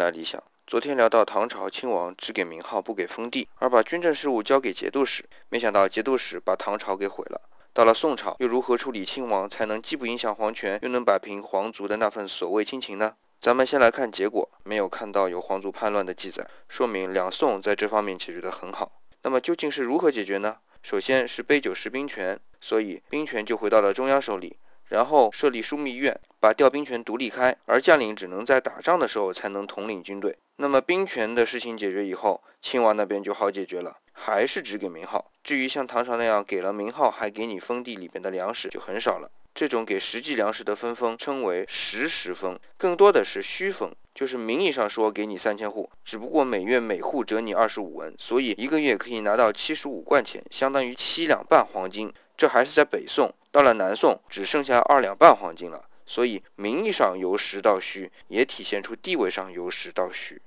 来理想。昨天聊到唐朝亲王只给名号不给封地，而把军政事务交给节度使，没想到节度使把唐朝给毁了。到了宋朝，又如何处理亲王才能既不影响皇权，又能摆平皇族的那份所谓亲情呢？咱们先来看结果，没有看到有皇族叛乱的记载，说明两宋在这方面解决得很好。那么究竟是如何解决呢？首先是杯酒释兵权，所以兵权就回到了中央手里。然后设立枢密院，把调兵权独立开，而将领只能在打仗的时候才能统领军队。那么兵权的事情解决以后，亲王那边就好解决了，还是只给名号。至于像唐朝那样给了名号还给你封地里边的粮食就很少了。这种给实际粮食的分封称为实时封，更多的是虚封，就是名义上说给你三千户，只不过每月每户折你二十五文，所以一个月可以拿到七十五贯钱，相当于七两半黄金。这还是在北宋，到了南宋只剩下二两半黄金了。所以名义上由实到虚，也体现出地位上由实到虚。